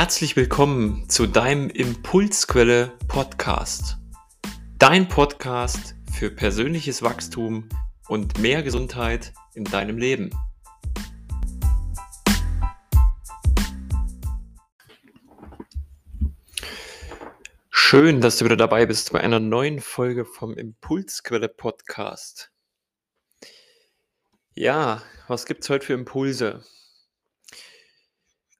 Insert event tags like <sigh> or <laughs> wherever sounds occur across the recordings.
Herzlich willkommen zu deinem Impulsquelle Podcast. Dein Podcast für persönliches Wachstum und mehr Gesundheit in deinem Leben. Schön, dass du wieder dabei bist bei einer neuen Folge vom Impulsquelle Podcast. Ja, was gibt es heute für Impulse?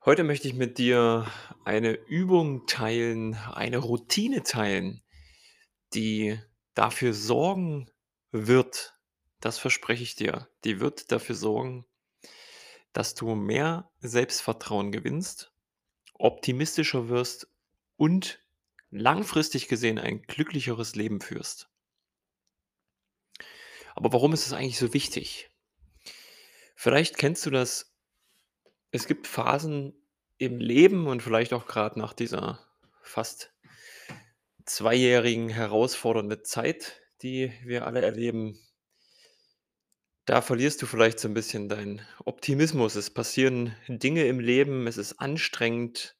Heute möchte ich mit dir eine Übung teilen, eine Routine teilen, die dafür sorgen wird, das verspreche ich dir, die wird dafür sorgen, dass du mehr Selbstvertrauen gewinnst, optimistischer wirst und langfristig gesehen ein glücklicheres Leben führst. Aber warum ist es eigentlich so wichtig? Vielleicht kennst du das es gibt Phasen im Leben und vielleicht auch gerade nach dieser fast zweijährigen herausfordernden Zeit, die wir alle erleben. Da verlierst du vielleicht so ein bisschen deinen Optimismus. Es passieren Dinge im Leben, es ist anstrengend,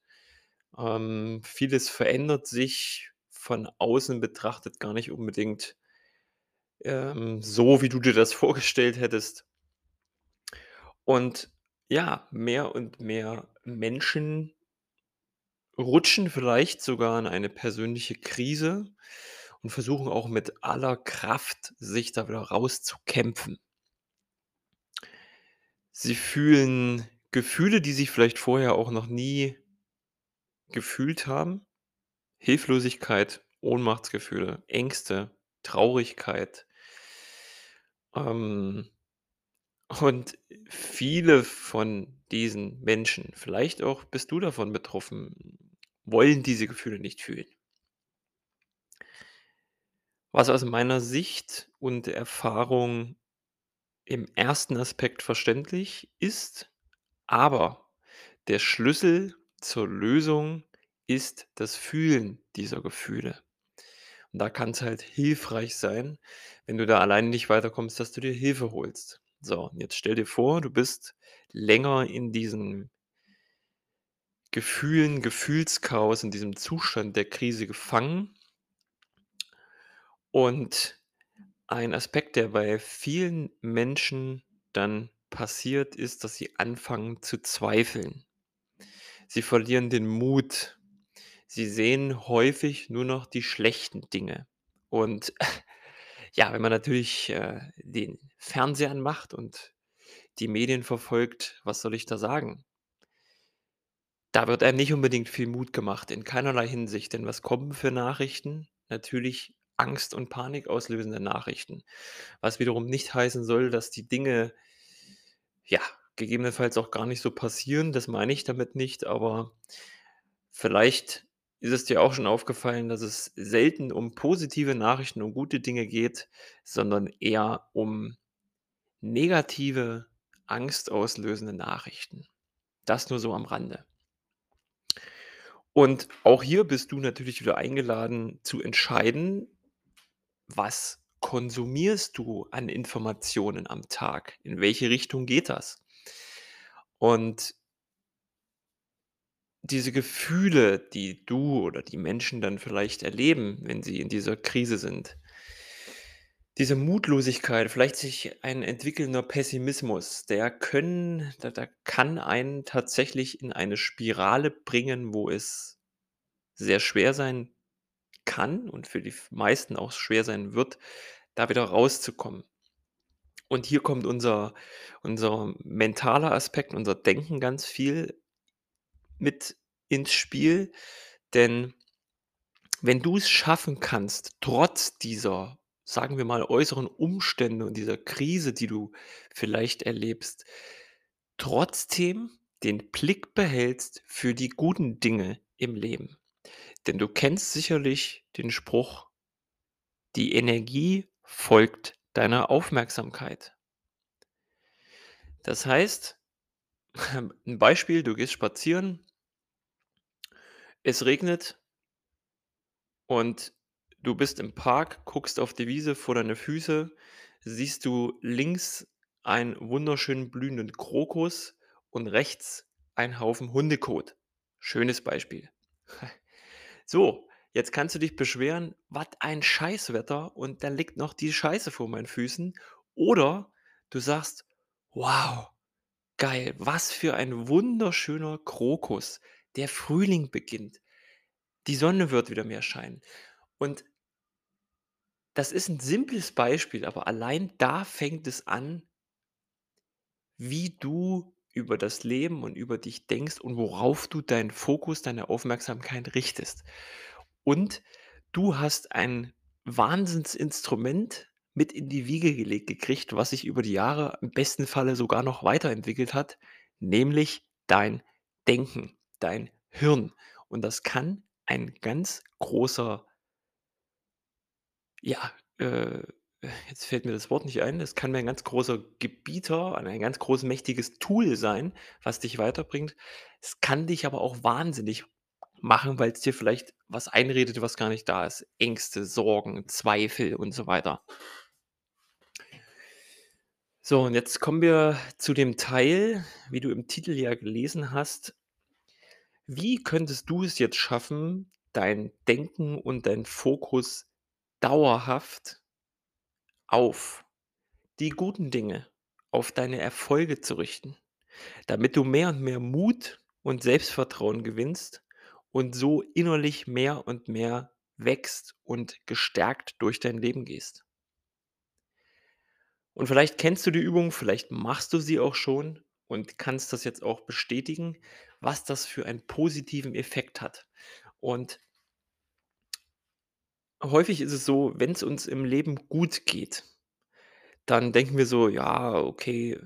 ähm, vieles verändert sich von außen betrachtet gar nicht unbedingt, ähm, so, wie du dir das <laughs> vorgestellt hättest. Und ja, mehr und mehr Menschen rutschen vielleicht sogar in eine persönliche Krise und versuchen auch mit aller Kraft, sich da wieder rauszukämpfen. Sie fühlen Gefühle, die sie vielleicht vorher auch noch nie gefühlt haben. Hilflosigkeit, Ohnmachtsgefühle, Ängste, Traurigkeit. Ähm, und viele von diesen Menschen, vielleicht auch bist du davon betroffen, wollen diese Gefühle nicht fühlen. Was aus meiner Sicht und Erfahrung im ersten Aspekt verständlich ist, aber der Schlüssel zur Lösung ist das Fühlen dieser Gefühle. Und da kann es halt hilfreich sein, wenn du da alleine nicht weiterkommst, dass du dir Hilfe holst. So, jetzt stell dir vor, du bist länger in diesen Gefühlen, Gefühlschaos, in diesem Zustand der Krise gefangen. Und ein Aspekt, der bei vielen Menschen dann passiert, ist, dass sie anfangen zu zweifeln. Sie verlieren den Mut. Sie sehen häufig nur noch die schlechten Dinge. Und <laughs> ja, wenn man natürlich äh, den Fernseher anmacht und die Medien verfolgt, was soll ich da sagen? Da wird einem nicht unbedingt viel Mut gemacht, in keinerlei Hinsicht. Denn was kommen für Nachrichten? Natürlich Angst und Panik auslösende Nachrichten. Was wiederum nicht heißen soll, dass die Dinge, ja, gegebenenfalls auch gar nicht so passieren. Das meine ich damit nicht, aber vielleicht ist es dir auch schon aufgefallen, dass es selten um positive Nachrichten, um gute Dinge geht, sondern eher um negative, angstauslösende Nachrichten. Das nur so am Rande. Und auch hier bist du natürlich wieder eingeladen zu entscheiden, was konsumierst du an Informationen am Tag? In welche Richtung geht das? Und diese Gefühle, die du oder die Menschen dann vielleicht erleben, wenn sie in dieser Krise sind, diese Mutlosigkeit, vielleicht sich ein entwickelnder Pessimismus, der können da da kann einen tatsächlich in eine Spirale bringen, wo es sehr schwer sein kann und für die meisten auch schwer sein wird, da wieder rauszukommen. Und hier kommt unser unser mentaler Aspekt, unser Denken ganz viel mit ins Spiel, denn wenn du es schaffen kannst, trotz dieser, sagen wir mal, äußeren Umstände und dieser Krise, die du vielleicht erlebst, trotzdem den Blick behältst für die guten Dinge im Leben. Denn du kennst sicherlich den Spruch: „Die Energie folgt deiner Aufmerksamkeit.“ Das heißt, <laughs> 'n Beispiel, du gehst spazieren es regnet und du bist im Park, guckst auf die Wiese vor deine Füße, siehst du links einen wunderschönen blühenden Krokus und rechts einen Haufen Hundekot. Schönes Beispiel. <laughs> So, jetzt kannst du dich beschweren: „Was ein Scheißwetter und da liegt noch die Scheiße vor meinen Füßen.“ Oder du sagst: „Wow, geil, was für ein wunderschöner Krokus. Der Frühling beginnt. Die Sonne wird wieder mehr scheinen.“ Und das ist 'n simples Beispiel, aber allein da fängt es an wie du über das Leben und über dich denkst und worauf du deinen Fokus, deine Aufmerksamkeit richtest. Und du hast ein Wahnsinnsinstrument mit in die Wiege gelegt gekriegt, was sich über die Jahre im besten Falle sogar noch weiterentwickelt hat, nämlich dein Denken, dein Hirn. Und das kann ein ganz großer ja, äh, jetzt fällt mir das Wort nicht ein. Es kann mir ein ganz großer Gebieter, ein ganz groß mächtiges Tool sein, was dich weiterbringt. Es kann dich aber auch wahnsinnig machen, weil's dir vielleicht was einredet, was gar nicht da ist. Ängste, Sorgen, Zweifel und so weiter. So, und jetzt kommen wir zu dem Teil, wie du im Titel ja gelesen hast. Wie könntest du es jetzt schaffen, dein Denken und deinen Fokus dauerhaft auf die guten Dinge, auf deine Erfolge zu richten, damit du mehr und mehr Mut und Selbstvertrauen gewinnst und so innerlich mehr und mehr wächst und gestärkt durch dein Leben gehst? Und vielleicht kennst du die Übung, vielleicht machst du sie auch schon und kannst das jetzt auch bestätigen, was das für einen positiven Effekt hat. Und häufig ist es so, wenn's uns im Leben gut geht, dann denken wir so: „Ja, okay,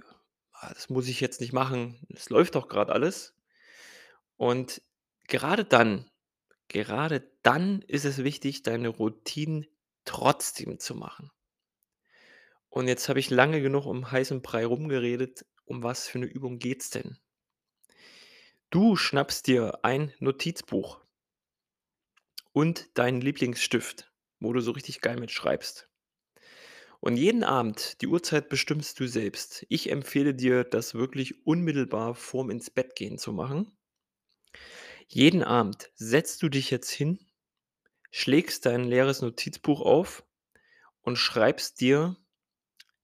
ah, das muss ich jetzt nicht machen. Es läuft doch grad alles.“ Und gerade dann gerade dann ist es wichtig, deine Routinen trotzdem zu machen. Und jetzt habe ich lange genug um heißen Brei rumgeredet. Um was für 'ne Übung geht's denn? Du schnappst dir ein Notizbuch und deinen Lieblingsstift, wo du so richtig geil mit schreibst. Und jeden Abend die Uhrzeit bestimmst du selbst. Ich empfehle dir, das wirklich unmittelbar vorm Ins-Bett-Gehen zu machen. Jeden Abend setzt du dich jetzt hin, schlägst dein leeres Notizbuch auf und schreibst dir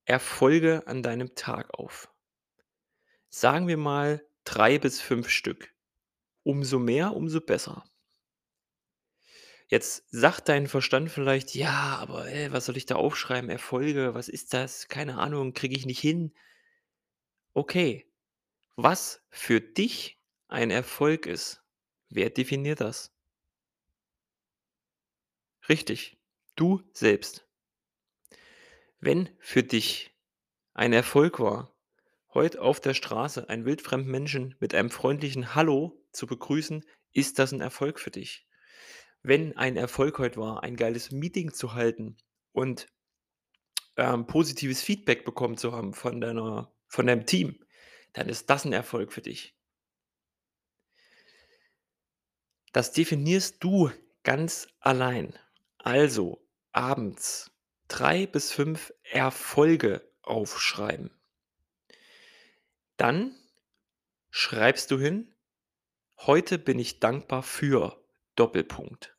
Erfolge an deinem Tag auf. Sagen wir mal 3 bis 5 Stück. Umso mehr, umso besser. Jetzt sagt dein Verstand vielleicht: „Ja, aber, äh, was soll ich da aufschreiben? Erfolge, was ist das? Keine Ahnung, kriege ich nicht hin.“ Okay, was für dich ein Erfolg ist, wer definiert das? Richtig, du selbst. Wenn für dich ein Erfolg war, heute auf der Straße einen wildfremden Menschen mit einem freundlichen „Hallo“ zu begrüßen, ist das 'n Erfolg für dich. Wenn ein Erfolg heut war, ein geiles Meeting zu halten und, ähm, positives Feedback bekommen zu haben von deiner von deinem Team, dann ist das 'n Erfolg für dich. Das definierst du ganz allein. Also, abends 3 bis 5 Erfolge aufschreiben. Dann schreibst du hin: „Heute bin ich dankbar für Doppelpunkt.“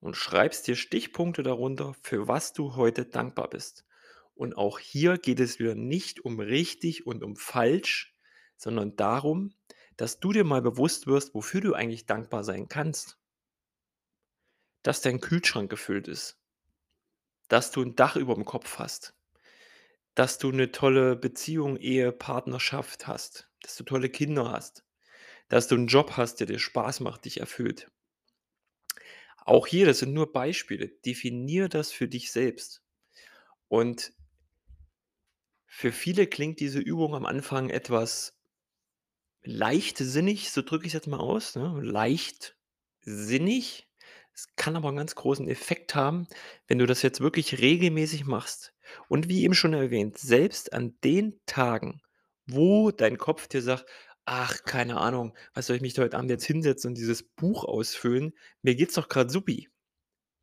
Und schreibst dir Stichpunkte darunter, für was du heute dankbar bist. Und auch hier geht es wieder nicht um richtig und um falsch, sondern darum, dass du dir mal bewusst wirst, wofür du eigentlich dankbar sein kannst. Dass dein Kühlschrank gefüllt ist. Dass du 'n Dach überm Kopf hast. Dass du 'ne tolle Beziehung, Ehe, Partnerschaft hast. Dass du tolle Kinder hast. Dass du 'n Job hast, der dir Spaß macht, dich erfüllt. Auch hier, das sind nur Beispiele. Definiere das für dich selbst. Und für viele klingt diese Übung am Anfang etwas leichtsinnig, so drücke ich's jetzt mal aus, ne? Leichtsinnig. Es kann aber 'n ganz großen Effekt haben, wenn du das jetzt wirklich regelmäßig machst. Und wie eben schon erwähnt, selbst an den Tagen, wo dein Kopf dir sagt: „Ach, keine Ahnung, was soll ich mich heute Abend jetzt hinsetzen und dieses Buch ausfüllen? Mir geht's doch grad supi.“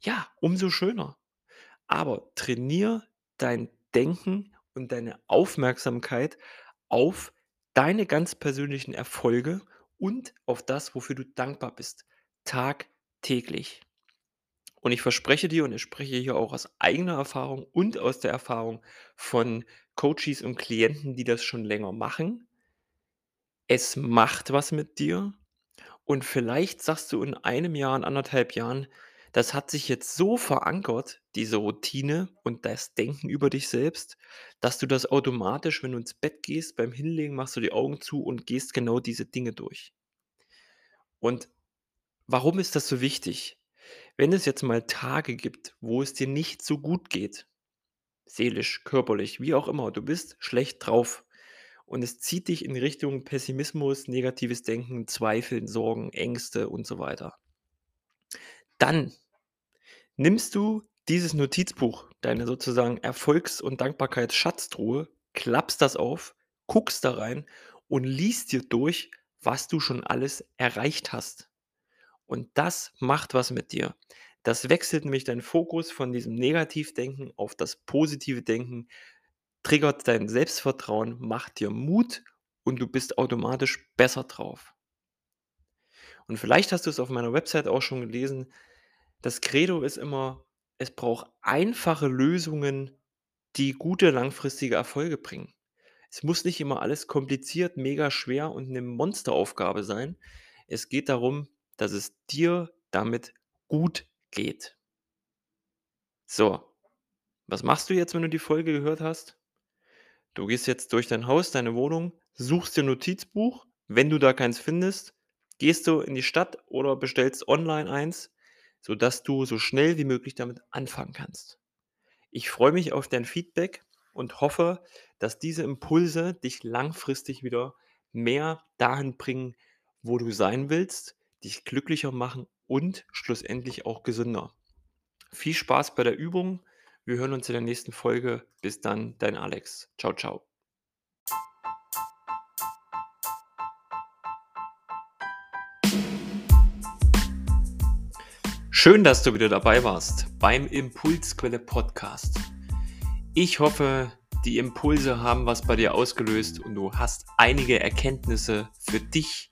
Ja, umso schöner. Aber trainiere dein Denken und deine Aufmerksamkeit auf deine ganz persönlichen Erfolge und auf das, wofür du dankbar bist. Tagtäglich. Und ich verspreche dir und ich spreche hier auch aus eigener Erfahrung und aus der Erfahrung von Coaches und Klienten, die das schon länger machen. Es macht was mit dir und vielleicht sagst du in einem Jahr, in anderthalb Jahren: „Das hat sich jetzt so verankert, diese Routine und das Denken über dich selbst, dass du das automatisch, wenn du ins Bett gehst, beim Hinlegen machst du die Augen zu und gehst genau diese Dinge durch.“ Und warum ist das so wichtig? Wenn es jetzt mal Tage gibt, wo es dir nicht so gut geht, seelisch, körperlich, wie auch immer, du bist schlecht drauf und es zieht dich in Richtung Pessimismus, negatives Denken, Zweifeln, Sorgen, Ängste und so weiter. Dann nimmst du dieses Notizbuch, deine sozusagen Erfolgs- und Dankbarkeitsschatztruhe, klappst das auf, guckst da rein und liest dir durch, was du schon alles erreicht hast. Und das macht was mit dir. Das wechselt nämlich deinen Fokus von diesem Negativdenken auf das positive Denken, triggert dein Selbstvertrauen, macht dir Mut und du bist automatisch besser drauf. Und vielleicht hast du es auf meiner Website auch schon gelesen. Das Credo ist immer, es braucht einfache Lösungen, die gute langfristige Erfolge bringen. Es muss nicht immer alles kompliziert, mega schwer und eine Monsteraufgabe sein. Es geht darum, dass es dir damit gut geht. So, was machst du jetzt, wenn du die Folge gehört hast? Du gehst jetzt durch dein Haus, deine Wohnung, suchst dir 'n Notizbuch. Wenn du da keins findest, gehst du in die Stadt oder bestellst online eins, sodass du so schnell wie möglich damit anfangen kannst. Ich freue mich auf dein Feedback und hoffe, dass diese Impulse dich langfristig wieder mehr dahin bringen, wo du sein willst, dich glücklicher machen und schlussendlich auch gesünder. Viel Spaß bei der Übung. Wir hören uns in der nächsten Folge. Bis dann, dein Alex. Ciao, ciao. Schön, dass du wieder dabei warst beim Impulsquelle Podcast. Ich hoffe, die Impulse haben was bei dir ausgelöst und du hast einige Erkenntnisse für dich